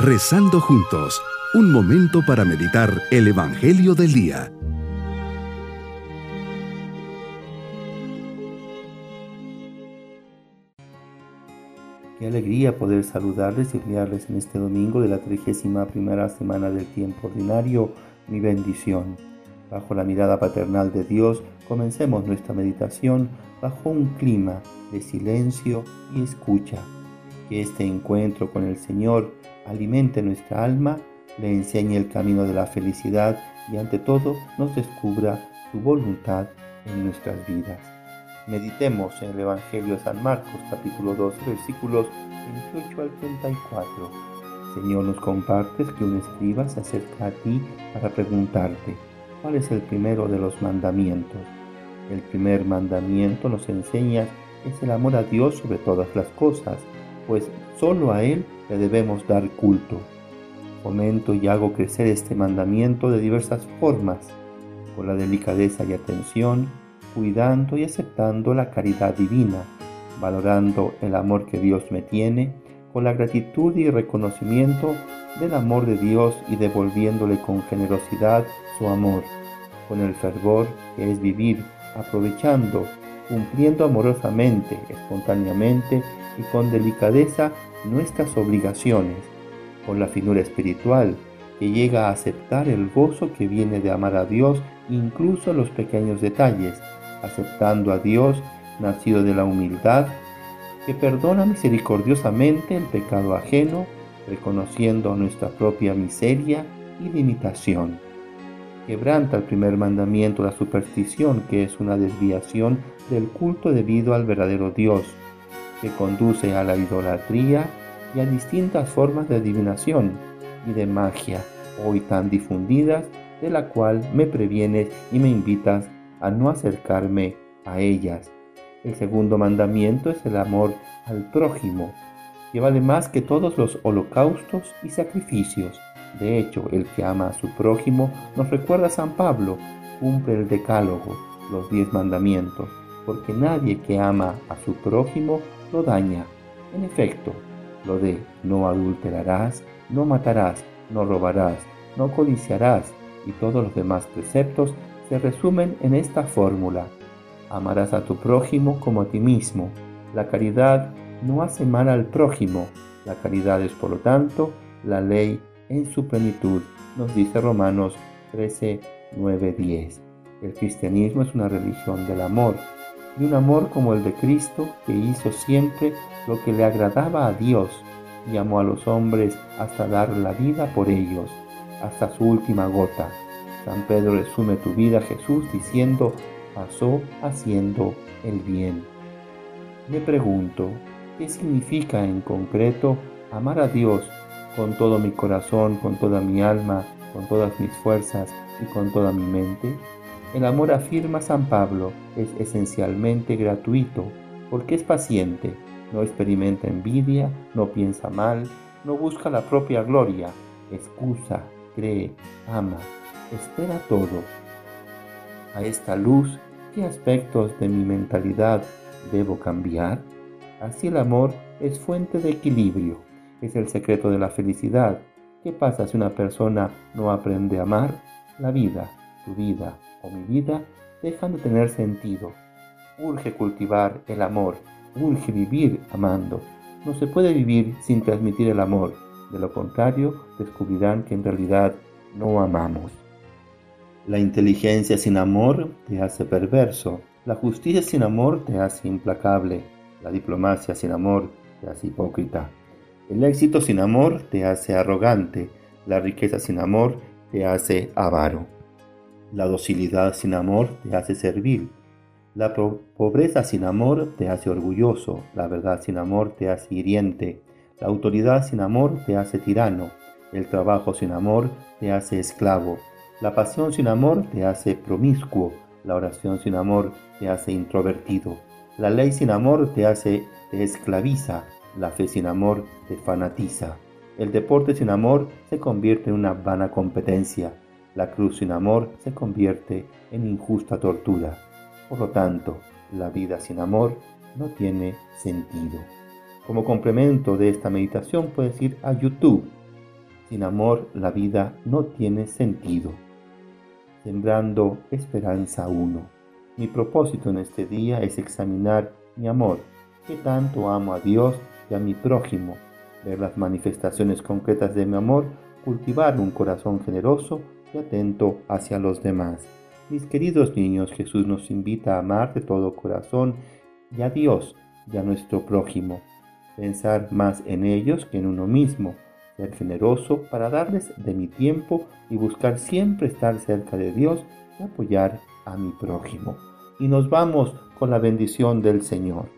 Rezando juntos, un momento para meditar el Evangelio del Día. Qué alegría poder saludarles y enviarles en este domingo de la 31 primera semana del tiempo ordinario mi bendición. Bajo la mirada paternal de Dios, comencemos nuestra meditación bajo un clima de silencio y escucha. Que este encuentro con el Señor alimente nuestra alma, le enseñe el camino de la felicidad y ante todo nos descubra su voluntad en nuestras vidas. Meditemos en el Evangelio de San Marcos capítulo 2 versículos 28 al 34. Señor, nos compartes que un escriba se acerca a ti para preguntarte, ¿cuál es el primero de los mandamientos? El primer mandamiento nos enseña es el amor a Dios sobre todas las cosas, pues solo a Él le debemos dar culto. Fomento y hago crecer este mandamiento de diversas formas, con la delicadeza y atención, cuidando y aceptando la caridad divina, valorando el amor que Dios me tiene, con la gratitud y reconocimiento del amor de Dios y devolviéndole con generosidad su amor, con el fervor que es vivir aprovechando, cumpliendo amorosamente, espontáneamente y con delicadeza nuestras obligaciones, con la finura espiritual que llega a aceptar el gozo que viene de amar a Dios incluso en los pequeños detalles, aceptando a Dios nacido de la humildad, que perdona misericordiosamente el pecado ajeno, reconociendo nuestra propia miseria y limitación. Quebranta el primer mandamiento la superstición, que es una desviación del culto debido al verdadero Dios, que conduce a la idolatría y a distintas formas de adivinación y de magia, hoy tan difundidas, de la cual me previenes y me invitas a no acercarme a ellas. El segundo mandamiento es el amor al prójimo, que vale más que todos los holocaustos y sacrificios. De hecho, el que ama a su prójimo, nos recuerda a San Pablo, cumple el decálogo, los diez mandamientos, porque nadie que ama a su prójimo lo daña. En efecto, lo de no adulterarás, no matarás, no robarás, no codiciarás y todos los demás preceptos se resumen en esta fórmula. Amarás a tu prójimo como a ti mismo. La caridad no hace mal al prójimo. La caridad es, por lo tanto, la ley en su plenitud, nos dice Romanos 13, 9, 10. El cristianismo es una religión del amor, y un amor como el de Cristo que hizo siempre lo que le agradaba a Dios y amó a los hombres hasta dar la vida por ellos, hasta su última gota. San Pedro resume tu vida Jesús diciendo, pasó haciendo el bien. Me pregunto, ¿qué significa en concreto amar a Dios con todo mi corazón, con toda mi alma, con todas mis fuerzas y con toda mi mente? El amor, afirma San Pablo, es esencialmente gratuito, porque es paciente, no experimenta envidia, no piensa mal, no busca la propia gloria, excusa, cree, ama, espera todo. A esta luz, ¿qué aspectos de mi mentalidad debo cambiar? Así el amor es fuente de equilibrio, es el secreto de la felicidad. ¿Qué pasa si una persona no aprende a amar? La vida, tu vida, o mi vida dejan de tener sentido. Urge cultivar el amor, urge vivir amando. No se puede vivir sin transmitir el amor, de lo contrario descubrirán que en realidad no amamos. La inteligencia sin amor te hace perverso, la justicia sin amor te hace implacable, la diplomacia sin amor te hace hipócrita, el éxito sin amor te hace arrogante, la riqueza sin amor te hace avaro. La docilidad sin amor te hace servil. La pobreza sin amor te hace orgulloso. La verdad sin amor te hace hiriente. La autoridad sin amor te hace tirano. El trabajo sin amor te hace esclavo. La pasión sin amor te hace promiscuo. La oración sin amor te hace introvertido. La ley sin amor te hace esclaviza. La fe sin amor te fanatiza. El deporte sin amor se convierte en una vana competencia. La cruz sin amor se convierte en injusta tortura. Por lo tanto, la vida sin amor no tiene sentido. Como complemento de esta meditación puedes ir a YouTube Sin amor la vida no tiene sentido. Sembrando esperanza uno. Mi propósito en este día es examinar mi amor, que tanto amo a Dios y a mi prójimo, ver las manifestaciones concretas de mi amor, cultivar un corazón generoso y atento hacia los demás. Mis queridos niños, Jesús nos invita a amar de todo corazón y a Dios y a nuestro prójimo, pensar más en ellos que en uno mismo, ser generoso para darles de mi tiempo y buscar siempre estar cerca de Dios y apoyar a mi prójimo. Y nos vamos con la bendición del Señor.